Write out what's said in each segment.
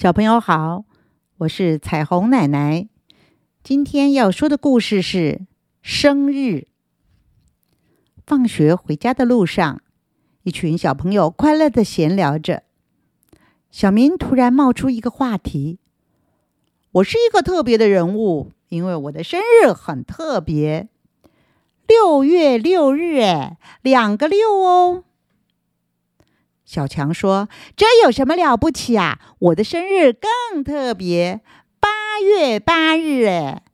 小朋友好，我是彩虹奶奶。今天要说的故事是生日。放学回家的路上，一群小朋友快乐的闲聊着。小明突然冒出一个话题：“我是一个特别的人物，因为我的生日很特别，六月六日，哎，两个六哦。”小强说：“这有什么了不起啊？我的生日更特别，八月八日，哎，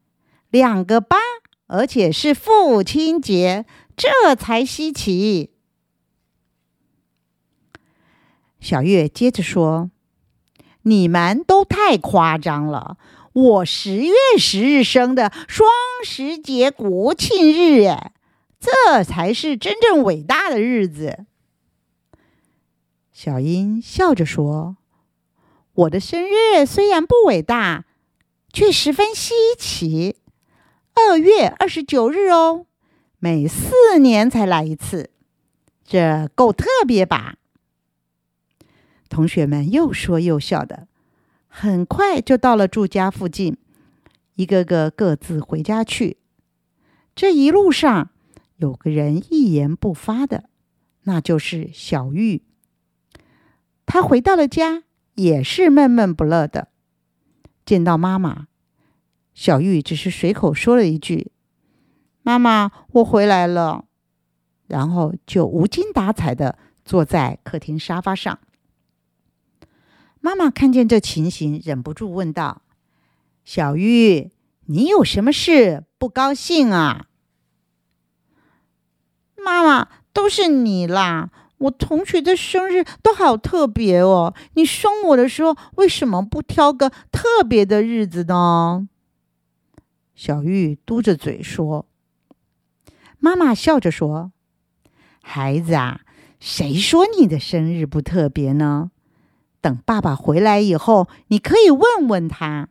两个八，而且是父亲节，这才稀奇。”小月接着说：“你们都太夸张了，我十月十日生的，双十节国庆日，哎，这才是真正伟大的日子。”小英笑着说：“我的生日虽然不伟大，却十分稀奇。二月二十九日哦，每四年才来一次，这够特别吧？”同学们又说又笑的，很快就到了住家附近，一个个各自回家去。这一路上有个人一言不发的，那就是小玉。他回到了家，也是闷闷不乐的。见到妈妈，小玉只是随口说了一句：“妈妈，我回来了。”然后就无精打采的坐在客厅沙发上。妈妈看见这情形，忍不住问道：“小玉，你有什么事不高兴啊？”妈妈，都是你啦！我同学的生日都好特别哦，你生我的时候为什么不挑个特别的日子呢？小玉嘟着嘴说。妈妈笑着说：“孩子啊，谁说你的生日不特别呢？等爸爸回来以后，你可以问问他。”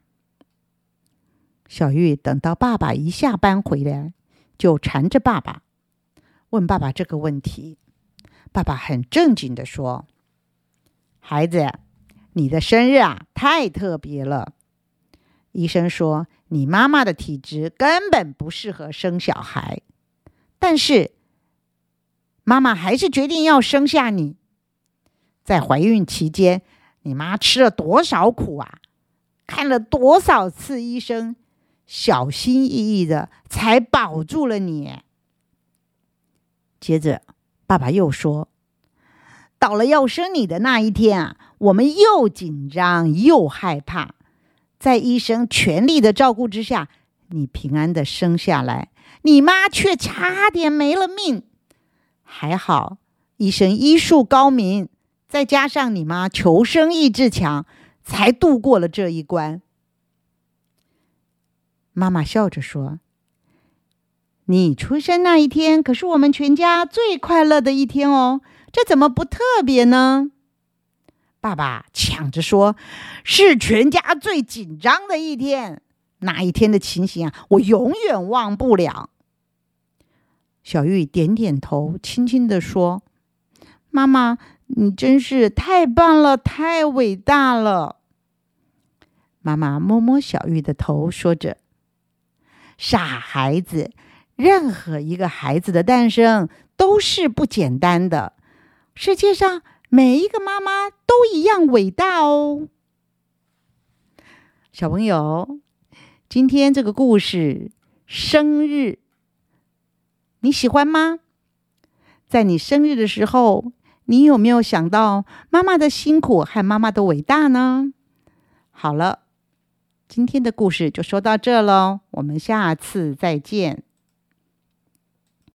小玉等到爸爸一下班回来，就缠着爸爸问爸爸这个问题。爸爸很正经的说：“孩子，你的生日啊，太特别了。医生说你妈妈的体质根本不适合生小孩，但是妈妈还是决定要生下你。在怀孕期间，你妈吃了多少苦啊？看了多少次医生，小心翼翼的才保住了你。接着。”爸爸又说：“到了要生你的那一天啊，我们又紧张又害怕，在医生全力的照顾之下，你平安的生下来，你妈却差点没了命。还好医生医术高明，再加上你妈求生意志强，才度过了这一关。”妈妈笑着说。你出生那一天可是我们全家最快乐的一天哦，这怎么不特别呢？爸爸抢着说：“是全家最紧张的一天，那一天的情形啊，我永远忘不了。”小玉点点头，轻轻的说：“妈妈，你真是太棒了，太伟大了。”妈妈摸摸小玉的头，说着：“傻孩子。”任何一个孩子的诞生都是不简单的，世界上每一个妈妈都一样伟大哦。小朋友，今天这个故事生日，你喜欢吗？在你生日的时候，你有没有想到妈妈的辛苦和妈妈的伟大呢？好了，今天的故事就说到这喽，我们下次再见。